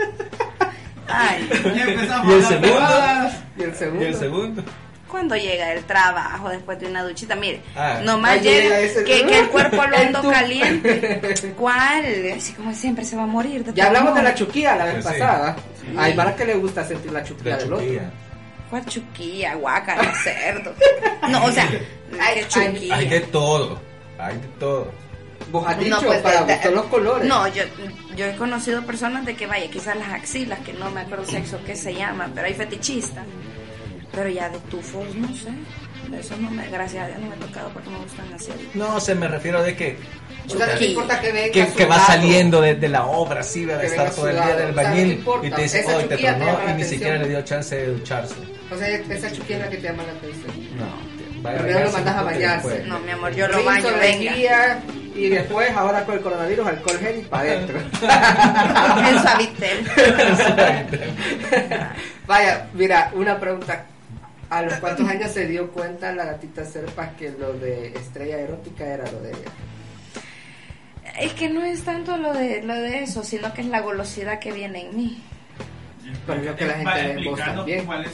Ay, Ya empezamos ¿Y el a hablar segundo? Y el segundo. ¿Y el segundo? Cuando llega el trabajo después de una duchita, mire, Ah. nomás llega que, que el cuerpo lo ando caliente. ¿Cuál? Así como siempre se va a morir. de Ya hablamos de la chuquilla la vez Pues sí. pasada. Hay para que le gusta sentir la chuquilla La del otro. chuquilla. ¿Cuál chuquilla? Guácala, cerdo. No, o sea. Hay de todo. Hay de todo. Vos has dicho, No, pues, para de- gustar los colores. No, yo, yo he conocido personas de que, vaya, quizás las axilas, que no me acuerdo sexo qué se llama, pero hay fetichistas. Pero ya de tufos, no sé. Eso no me, gracias a Dios no me ha tocado porque me gustan así. No, se me refiero de que O sea, no importa que venga que, que va saliendo de, de la obra, así, de Que estar todo el día del o sea, no bañil te importa. y te dice, hoy te la y ni siquiera le dio chance de ducharse. O sea, esa chuquilla es la que te llama la atención. No, vaya Primero lo mandas a bañarse. No, mi amor, yo lo baño, venga. Y después, ahora con el coronavirus, alcohol gel y para adentro. En Suavitel. Vaya, mira, una pregunta. ¿A los cuántos años se dio cuenta la gatita Serpa que lo de estrella erótica era lo de ella? Es que no es tanto lo de, lo de eso, sino que es la golosidad que viene en mí. Pero yo que la gente ve en vos explicando también. cuál es,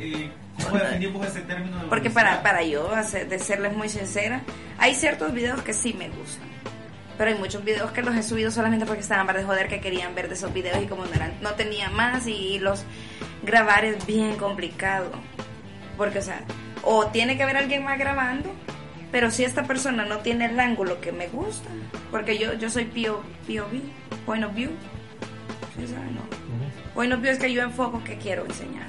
eh, ¿Cómo definimos ese término? de Porque para, para yo, hacer- de serles muy sincera, hay ciertos videos que sí me gustan. Pero hay muchos videos que los he subido solamente porque estaban para de joder que querían ver de esos videos y como no, eran, no tenía más y los grabar es bien complicado. Porque, o sea, o tiene que haber alguien más grabando, pero si esta persona no tiene el ángulo que me gusta, porque yo, yo soy PO, POV, point of view. ¿Sí no? Point of view es que yo enfoco que quiero enseñar.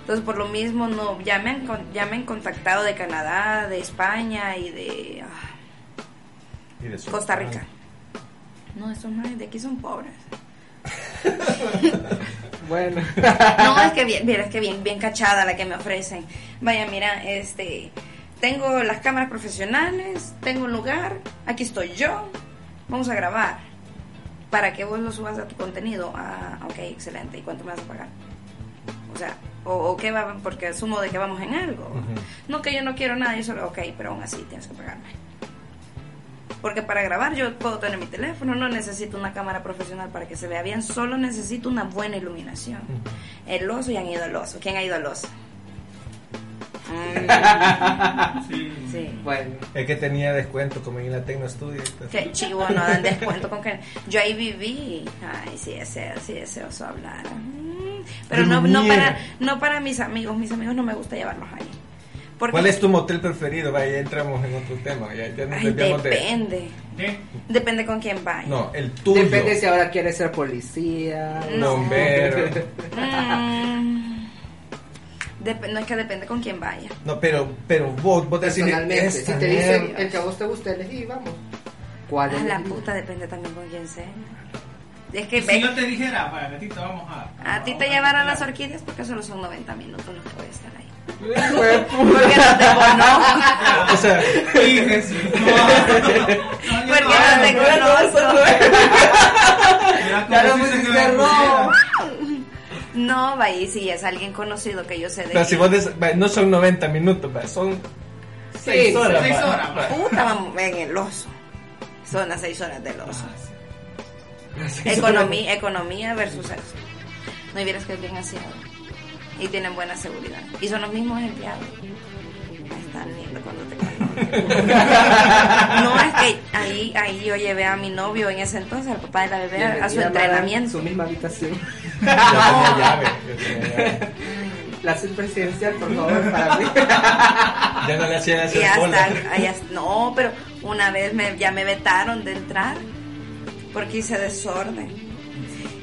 Entonces, por lo mismo, no ya me han, con- ya me han contactado de Canadá, de España y de ah, Y de Costa Rica. No, estos no de aquí son pobres. Bueno, No, es que bien, mira, es que bien, bien cachada la que me ofrecen. Vaya, mira, este, tengo las cámaras profesionales, tengo un lugar, aquí estoy yo, vamos a grabar. Para que vos lo subas a tu contenido. Ah, ok, excelente. ¿Y cuánto me vas a pagar? O sea, o, o qué va, porque asumo de que vamos en algo. No que yo no quiero nada, yo solo, ok, pero aún así tienes que pagarme. Porque para grabar yo puedo tener mi teléfono, no necesito una cámara profesional para que se vea bien, solo necesito una buena iluminación. El oso y han ido al oso. ¿Quién ha ido al oso? Sí. sí. Bueno, Es que tenía descuento como en la Tecno Studio. Qué chivo, no dan descuento con que yo ahí viví. Ay, sí, ese, sí, ese oso hablar. Mm, Pero no, no Gruñir. para, no para mis amigos. Mis amigos no me gusta llevarlos ahí. Porque, ¿Cuál es tu motel preferido? Vaya, ya entramos en otro tema. Ya, ya nos Ay, de. depende. ¿Qué? Depende con quién vaya. No, el tuyo. depende si ahora quieres ser policía. No. Bombero. Mm, dep- no es que depende con quién vaya. No, pero, pero vos, vos decís. Personalmente, si te dicen el que a vos te guste elegí, vamos. ¿Cuál Ah, la elegís? puta depende también con quién sea. Es que Si yo te dijera, para gatito, vamos a. a ti te llevarán las orquídeas porque solo son 90 minutos los que voy a estar ahí. Fue Porque no te conozco. O sea, Fíjese. No, Porque no te conozco. Ya lo pusiste rojo. No, va y si es alguien conocido que yo sé de pero si vos des- vaya, no son 90 minutos, vaya, son 6 Sí, horas. seis vaya. horas, vaya. puta vamos en el oso. Son las 6 horas del oso. Seis Economía, economía versus eso. No y vieras que es bien aseado. Y tienen buena seguridad. Y son los mismos empleados. Están lindo cuando te. No, es que ahí, ahí yo llevé a mi novio en ese entonces, al papá de la bebé, a su entrenamiento. Su misma habitación. Llave. La presidencial, por favor, para mí. Ya no le hacían Y hacer ya cola. están, ahí es- no, pero una vez me, ya me vetaron de entrar porque hice desorden.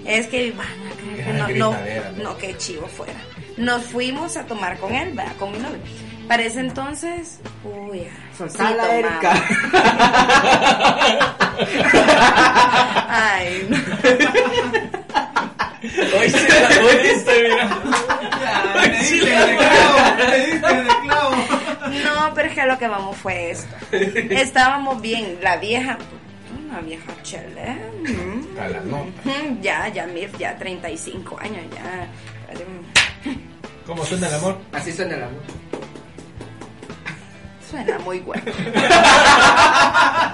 Es que van a creer que no, no, ¿no? no, que chivo fuera. Nos fuimos a tomar con él, ¿verdad? con mi novio. Para ese entonces, uy, sí, Soltala, tomaba. Erika. Ay, no. Hoy sí, hoy estoy mirando. Le diste de clavo, le diste de clavo. No, pero es que lo que vamos fue esto. Estábamos bien, la vieja, una vieja chele. A la nota. mm, Ya, ya, mir, ya 35 años, ya. ¿Cómo suena el amor? Así suena el amor. Suena muy bueno.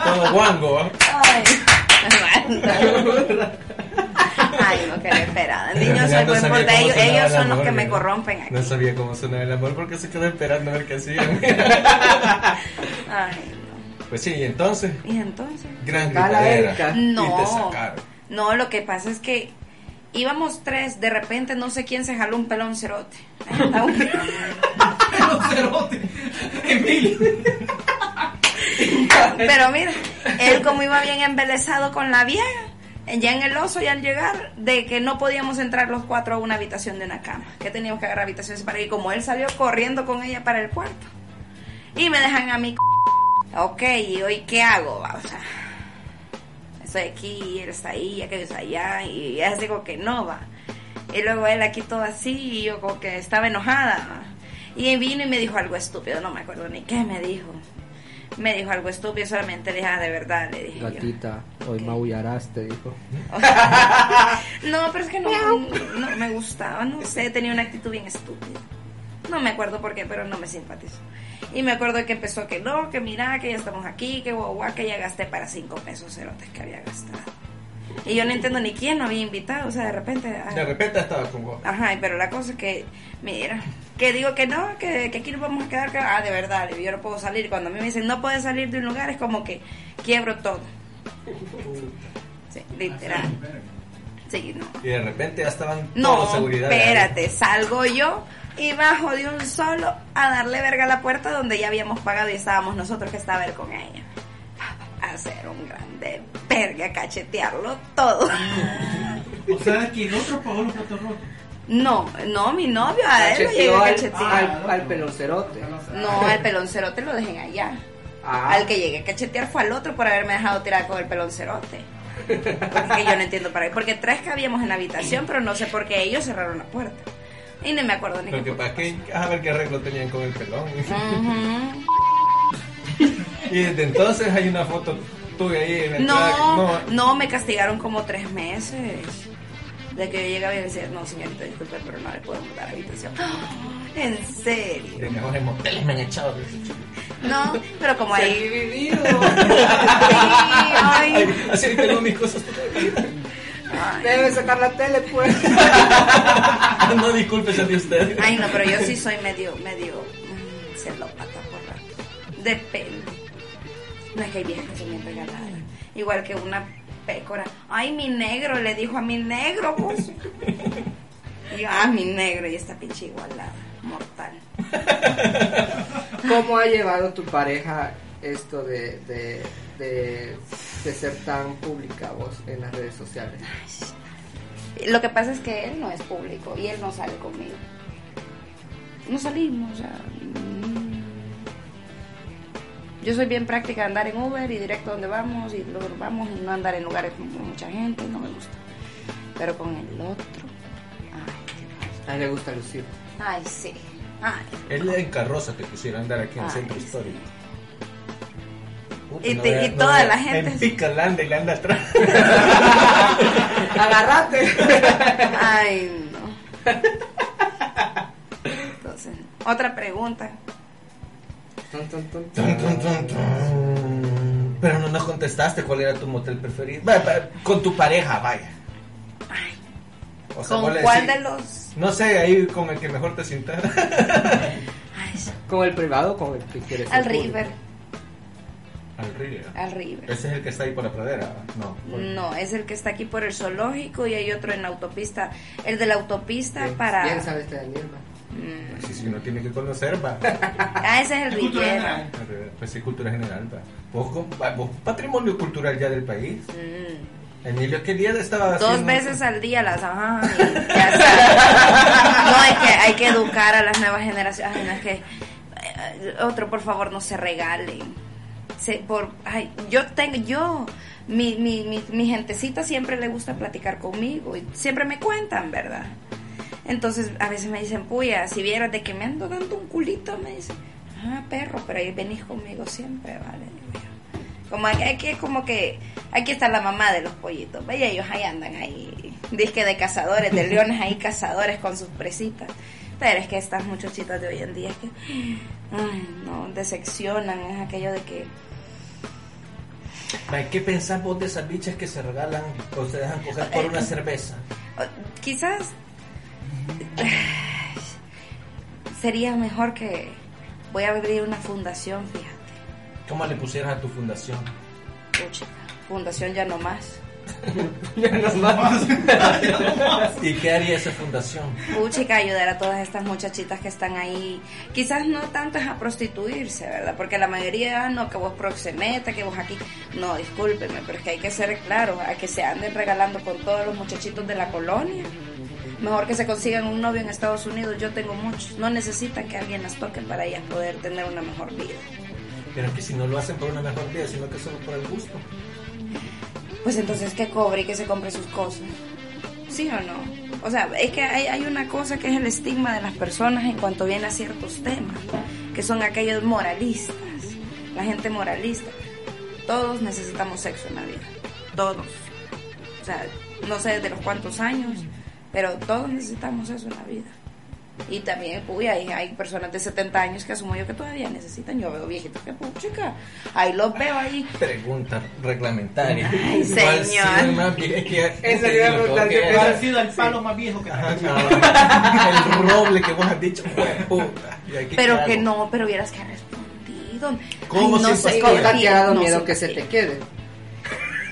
Todo guango, ¿ah? Ay, Ay, no, qué esperada. Niños, soy no buen cómo Ellos, ellos el son los que me corrompen aquí. No sabía cómo sonaba el amor porque se quedó esperando a ver qué hacían. Ay, Pues sí, y entonces, no. Y entonces. gran gritadera. Erika. Y te No, sacaron. no, lo que pasa es que íbamos tres, de repente no sé quién se jaló un pelón cerote. Ahí está un- Pero cerote. Emilio. Pero mira, él como iba bien embelesado con la vieja, ya en el oso y al llegar, de que no podíamos entrar los cuatro a una habitación de una cama, que teníamos que agarrar habitaciones para ir, como él salió corriendo con ella para el cuarto. Y me dejan a mí, ok, ¿y hoy qué hago? O sea, estoy aquí, y él está ahí, aquello está allá, y es digo que no va. Y luego él aquí todo así, y yo como que estaba enojada. ¿va? Y vino y me dijo algo estúpido, no me acuerdo ni qué me dijo. Me dijo algo estúpido, solamente le dije, ah, de verdad, le dije yo. Gatita, hoy ¿Qué? maullarás, te dijo. No, pero es que no, no me gustaba, no sé, tenía una actitud bien estúpida. No me acuerdo por qué, pero no me simpatizó. Y me acuerdo que empezó que no, que mira, que ya estamos aquí, que guau, guau, que ya gasté para cinco pesos cerotes que había gastado. Y yo no entiendo ni quién lo había invitado, o sea, de repente... ah, De repente estaba con vos. Ajá, pero la cosa es que, mira, que digo que no, que, que aquí nos vamos a quedar, que, ah, de verdad, yo no puedo salir. Cuando a mí me dicen, no puedes salir de un lugar, es como que quiebro todo. Sí, literal. Sí, no. Y de repente ya estaban No, todos seguridad. espérate, salgo yo y bajo de un solo a darle verga a la puerta donde ya habíamos pagado y estábamos nosotros que estaba él con ella. A hacer un grande verga, cachetearlo todo. O sea, que el otro pagó los platos rotos. No, no, mi novio, a él lo llegué a al, cachetear. al, al peloncerote. No, al peloncerote lo dejen allá. Ah. Al que llegué a cachetear fue al otro por haberme dejado tirar con el peloncerote. Porque yo no entiendo para qué. Porque tres cabíamos en la habitación, pero no sé por qué ellos cerraron la puerta. Y no me acuerdo ni qué. Porque fue. para qué, a ver qué arreglo tenían con el pelón. Ujú. Y desde entonces hay una foto tuya ahí en la No, entrada. no, me castigaron como tres meses. De que yo llegaba y decía, no, señorita, disculpe, pero no le podemos dar habitación. En serio. De mejores moteles me han echado. No, pero como ahí. vivido. Sí, ay, Así tengo mis cosas. Debe sacar la tele, pues. no disculpe, de usted. Ay, no, pero yo sí soy medio, medio. mm, celópata por rato. Depende. No es que hay viejas que bien regaladas. Igual que una pécora. Ay, mi negro, le dijo a mi negro, vos. Y yo, ah, mi negro, y esta pinche igualada. Mortal. ¿Cómo ha llevado tu pareja esto de, de, de, de ser tan pública vos en las redes sociales? Lo que pasa es que él no es público y él no sale conmigo. No salimos, o sea. mm. Yo soy bien práctica de andar en Uber y directo donde vamos y luego vamos y no andar en lugares con mucha gente, no me gusta. Pero con el otro, ay, A él le gusta lucir. ay sí, ay. Él en carroza te quisiera andar aquí en el Ay, centro sí. histórico. Puta, Y no te- vea- y no toda la gente- En le anda atrás. ¡Agarrate! Ay, no. Entonces, otra pregunta. Tun, tun, tun, Tun, tun, tun, tun. Pero no nos contestaste cuál era tu motel preferido. Va, va, con tu pareja, vaya. Ay, O sea, ¿Con cuál de los...? No sé, ahí con el que mejor te sientas. Ay. ¿Con el privado o con el que quieres al público? River, Al río. al River. Ese es el que está ahí por la pradera. No. por- No, es el que está aquí por el zoológico y hay otro en la autopista. El de la autopista para... Bien sabes este Daniel, va. Mm. Sí, sí, uno tiene que conocer, va. Ah, ese es el Riviera. Pues sí, cultura general, va. Vos, vos patrimonio cultural ya del país. Mm. Emilio, ¿qué día estaba Dos haciendo? veces al día las ajá, y ya está. No, es que hay que educar a las nuevas generaciones. Ay, no, es que eh, otro, por favor, no se regalen. Se, por, ay, yo tengo, yo, mi, mi, mi, mi gentecita siempre le gusta platicar conmigo y siempre me cuentan, ¿verdad? Entonces a veces me dicen, puya, si vieras de que me ando dando un culito, me dicen, ah, perro, pero ahí venís conmigo siempre, ¿vale? Como aquí, aquí es como que, aquí está la mamá de los pollitos, vaya, ellos ahí andan ahí, disque de cazadores, de leones ahí cazadores con sus presitas. Pero es que estas muchachitas de hoy en día es que, ay, no, decepcionan, es aquello de que, ¿Qué pensás vos de esas bichas que se regalan o se dejan coger por una cerveza? quizás sería mejor que voy a abrir una fundación, fíjate. ¿Cómo le pusieras a tu fundación? Puchica, fundación ya no más. ¿Y qué haría esa fundación? Puchica, ayudar a todas estas muchachitas que están ahí. Quizás no tanto es a prostituirse, ¿verdad? Porque la mayoría, ah, no, que vos proxeneta, que vos aquí. No, discúlpenme, pero es que hay que ser claro, a que se anden regalando con todos los muchachitos de la colonia. Mejor que se consigan un novio en Estados Unidos, yo tengo muchos. No necesitan que alguien las toque para ellas poder tener una mejor vida. Pero es que si no lo hacen por una mejor vida, sino que solo por el gusto. Pues entonces que cobre y que se compre sus cosas. ¿Sí o no? O sea, es que hay, hay una cosa que es el estigma de las personas en cuanto viene a ciertos temas, que son aquellos moralistas, la gente moralista. Todos necesitamos sexo en la vida, todos. O sea, no sé desde los cuántos años, pero todos necesitamos eso en la vida. Y también, uy, hay, hay personas de 70 años que asumo yo que todavía necesitan. Yo veo viejitos que, puchica, ahí los veo ahí. Pregunta reglamentaria. Ay, ¿Cuál ha señor. sido el más vie- es que- Esa le iba a preguntar, que- ¿qué ¿Cuál ha sido el palo más viejo que Ajá, cabal. el roble que vos has dicho, "Jue puta". ¿Y aquí Pero que hago? no, pero vieras que ha respondido. ¿Cómo Ay, no siempre sé, es ¿Cómo que- te ha no miedo que se te quede?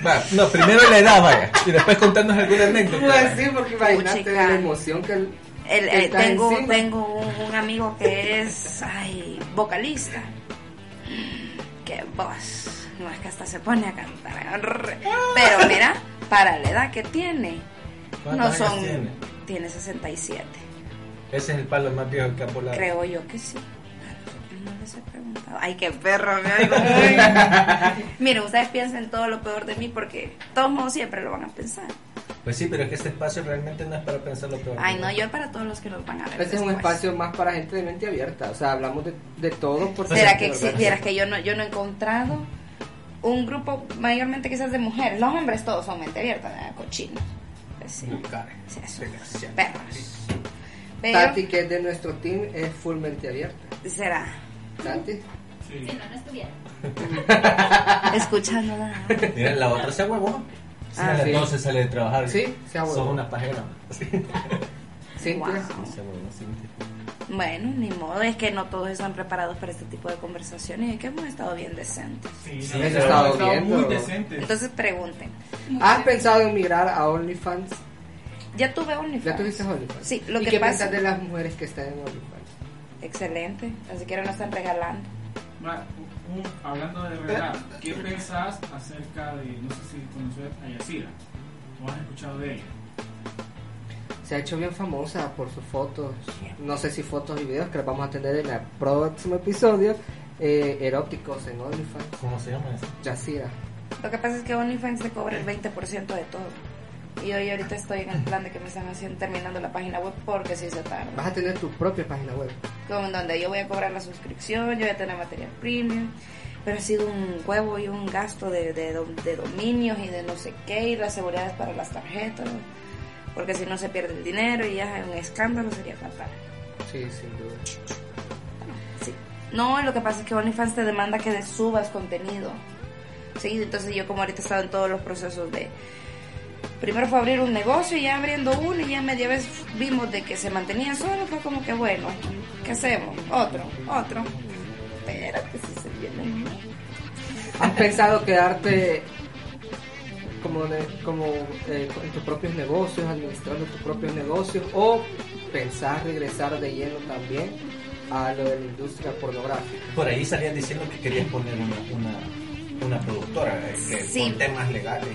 Va, no, primero la edad, vaya. Y después contarnos alguna anécdota. Pues sí, porque imagínate la emoción que el, El- eh, tengo encima. tengo un, un amigo que es ay, vocalista. Que voz. No es que hasta se pone a cantar. Pero mira, para la edad que tiene, no ¿Cuántos años son. tiene? Tiene 67. Ese es el palo más viejo que ha volado. Creo yo que sí. No les he preguntado. Ay, qué perro, me oigo Miren, ustedes piensen todo lo peor de mí porque todos modos siempre lo van a pensar. Pues sí, pero es que este espacio realmente no es para pensar lo peor. Ay, no, yo para todos los que nos van a ver. Este es un espacio más para gente de mente abierta. O sea, hablamos de, de todo. Por ¿Será ser, que de verdad. existiera que yo no, yo no he encontrado un grupo mayormente quizás de mujeres? Los hombres todos son mente abierta, ¿verdad? cochinos. Pues sí, sí, eso, perros. Pero, Tati, que es de nuestro team, es full mente abierta. será, Tati. Si no, no estuviera. escuchando nada. Mira, la otra se huevó. Sí, Ah, a las sí. 12 sale de trabajar. Sí, se. Son una pajera. Sí. Wow. Bueno, ni modo, es que no todos están preparados para este tipo de conversaciones y es que hemos estado bien decentes. Sí, Sí, hemos estado viendo. muy decentes. Entonces pregunten. ¿Has pensado en migrar a OnlyFans? Ya tuve OnlyFans. ¿Ya tuviste OnlyFans? Sí, lo ¿Y que qué pasa- piensas de las mujeres que están en OnlyFans? Excelente, así que ahora no están regalando. Un- hablando de verdad, ¿qué pensás acerca de, no sé si conoces a Yacira? ¿O has escuchado de ella? Se ha hecho bien famosa por sus fotos, no sé si fotos y videos que las vamos a tener en el próximo episodio, eh, eróticos en OnlyFans. ¿Cómo se llama eso? Yacira. Lo que pasa es que OnlyFans te cobra el 20% de todo. Y hoy ahorita estoy en el plan de que me están haciendo, terminando la página web porque si se tarda. Vas a tener tu propia página web. Con donde yo voy a cobrar la suscripción, yo voy a tener material premium. Pero ha sido un huevo y un gasto de, de, de dominios y de no sé qué, y las seguridades para las tarjetas. Porque si no se pierde el dinero y ya es un escándalo sería fatal. Sí, sin duda. Sí. No, lo que pasa es que OnlyFans te demanda que subas contenido. Sí, entonces yo como ahorita he estado en todos los procesos de... Primero fue abrir un negocio y ya abriendo uno y ya media vez vimos de que se mantenía solo, fue como que bueno, ¿qué hacemos? Otro, otro. Espérate si se viene. ¿Has pensado quedarte como, de- como eh, en tus propios negocios, administrando tus propios negocios, o pensar regresar de lleno también a lo de la industria pornográfica? Por ahí salían diciendo que querías poner una, una, una productora Sí. con temas legales.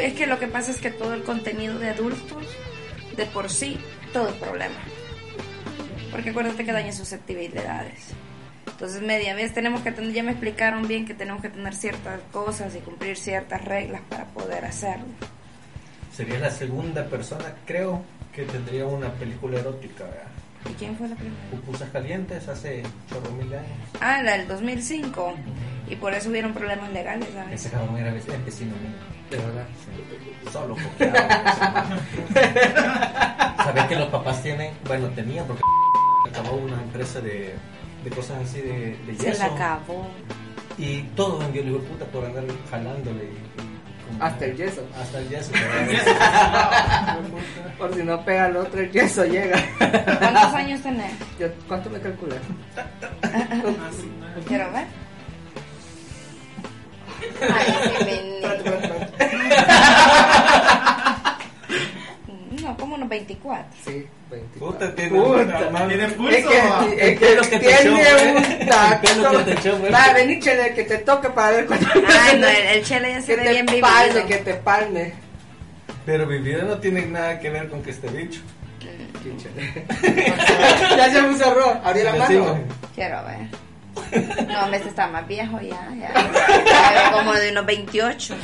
Es que lo que pasa es que todo el contenido de adultos, de por sí, todo es problema. Porque acuérdate que daña susceptibilidades. Entonces, media vez tenemos que tener, ya me explicaron bien que tenemos que tener ciertas cosas y cumplir ciertas reglas para poder hacerlo. Sería la segunda persona, creo, que tendría una película erótica. ¿verdad? ¿Y quién fue la primera? Pupusas calientes hace chorro mil años. Ah, la del 2005. Y por eso hubieron problemas legales, ¿sabes? Ese cabrón era vecino mío. De verdad. Sí. Solo copiaba. Sabes que los papás tienen, bueno, tenían, porque acabó una empresa de, de cosas así de, de Se yeso. la acabó. Y todo vendió el hijo de puta por andar jalándole. y- y como- Hasta el yeso. Hasta el yeso. Por si no pega el otro, el yeso llega. ¿Cuántos años tenés? Yo- ¿Cuánto me calculas? Quiero ver. No, como unos 24. Sí, 24. Puta, tiene, Puta. ¿Tiene Es pulso? que, es que pelo que te echó, tiene güey. un tacto. que te. Va, vení, chele, que te toque para ver cuánto. Ay, no, el, el chele ya se que ve te bien palme, vivido. que te palme. Pero mi vida no tiene nada que ver con que esté bicho. Qué chele. ya se me cerró. Abrí la mano. Quiero ver. No, este está más viejo ya. Ya, como de unos 28.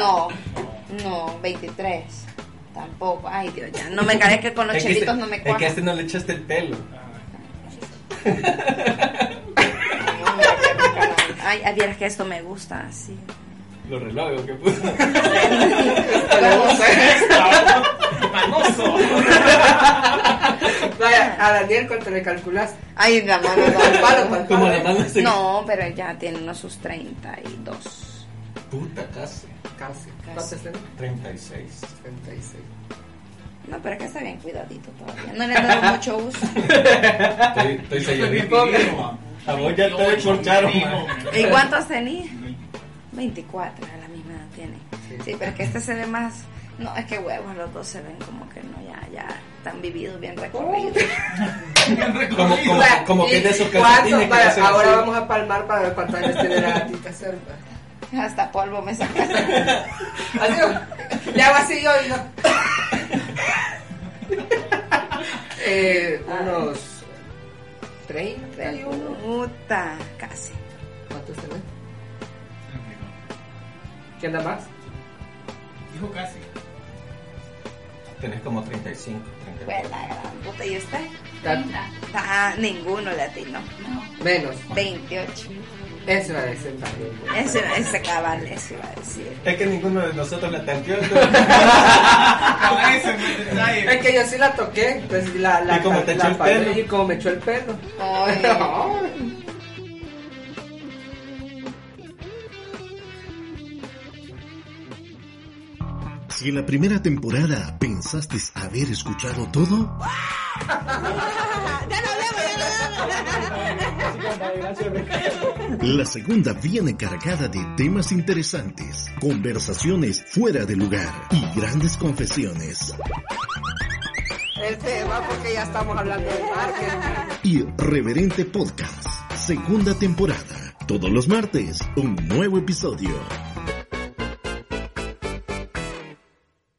No, no, 23. Tampoco. Ay, Dios, ya. No me cae que con los Es que este- chelitos no me Es que a cuajan. este no le echaste el pelo. Ay, ay, vieras que esto me gusta así. Los relojes que puso. Manoso. Vaya, a Daniel, ¿cuánto le calculas? Ay, la mano Pal palo, pal Como palo. la mano se... No, pero ya tiene unos sus 32. Puta, casi. Casi. Casi. ¿Cuántos tenés? 36. 36. No, pero acá está bien cuidadito todavía. No le han dado mucho uso. Estoy, estoy selladito. A vos ya te descorcharon. ¿Y cuántos tenía? 24, a la misma edad tiene. Sí, pero que este se ve más. No, es que huevos, los dos se ven como que no, ya, ya están vividos, bien recorridos. Como, como, Vaya, como que ¿y de esos calcetines que hacen ahora así. vamos a palmar para ver cuántos años tiene la gatita cerda. Hasta polvo me sacaste. Así, le hago así yo y no. eh, unos 31. Puta, casi. ¿Cuántos tenés? ¿Qué anda más? Dijo casi. Tenés como 35, Fue 34. la gran puta. ¿Y usted? Tanto. Ah, ninguno latino. Menos. 28. Eso iba a decir también. Eso, ese cabal, eso iba a decir. Es que ninguno de nosotros la tanteó. Es que yo sí la toqué, pues la, la, ¿Y cómo te la echó el pelo? Y como me echó el pelo. Ay. Si en la primera temporada pensaste haber escuchado todo, ya no hablemos, ya no hablemos. la segunda viene cargada de temas interesantes, conversaciones fuera de lugar y grandes confesiones. El tema, porque ya estamos hablando de marketing. Irreverente Podcast, segunda temporada. Todos los martes, un nuevo episodio.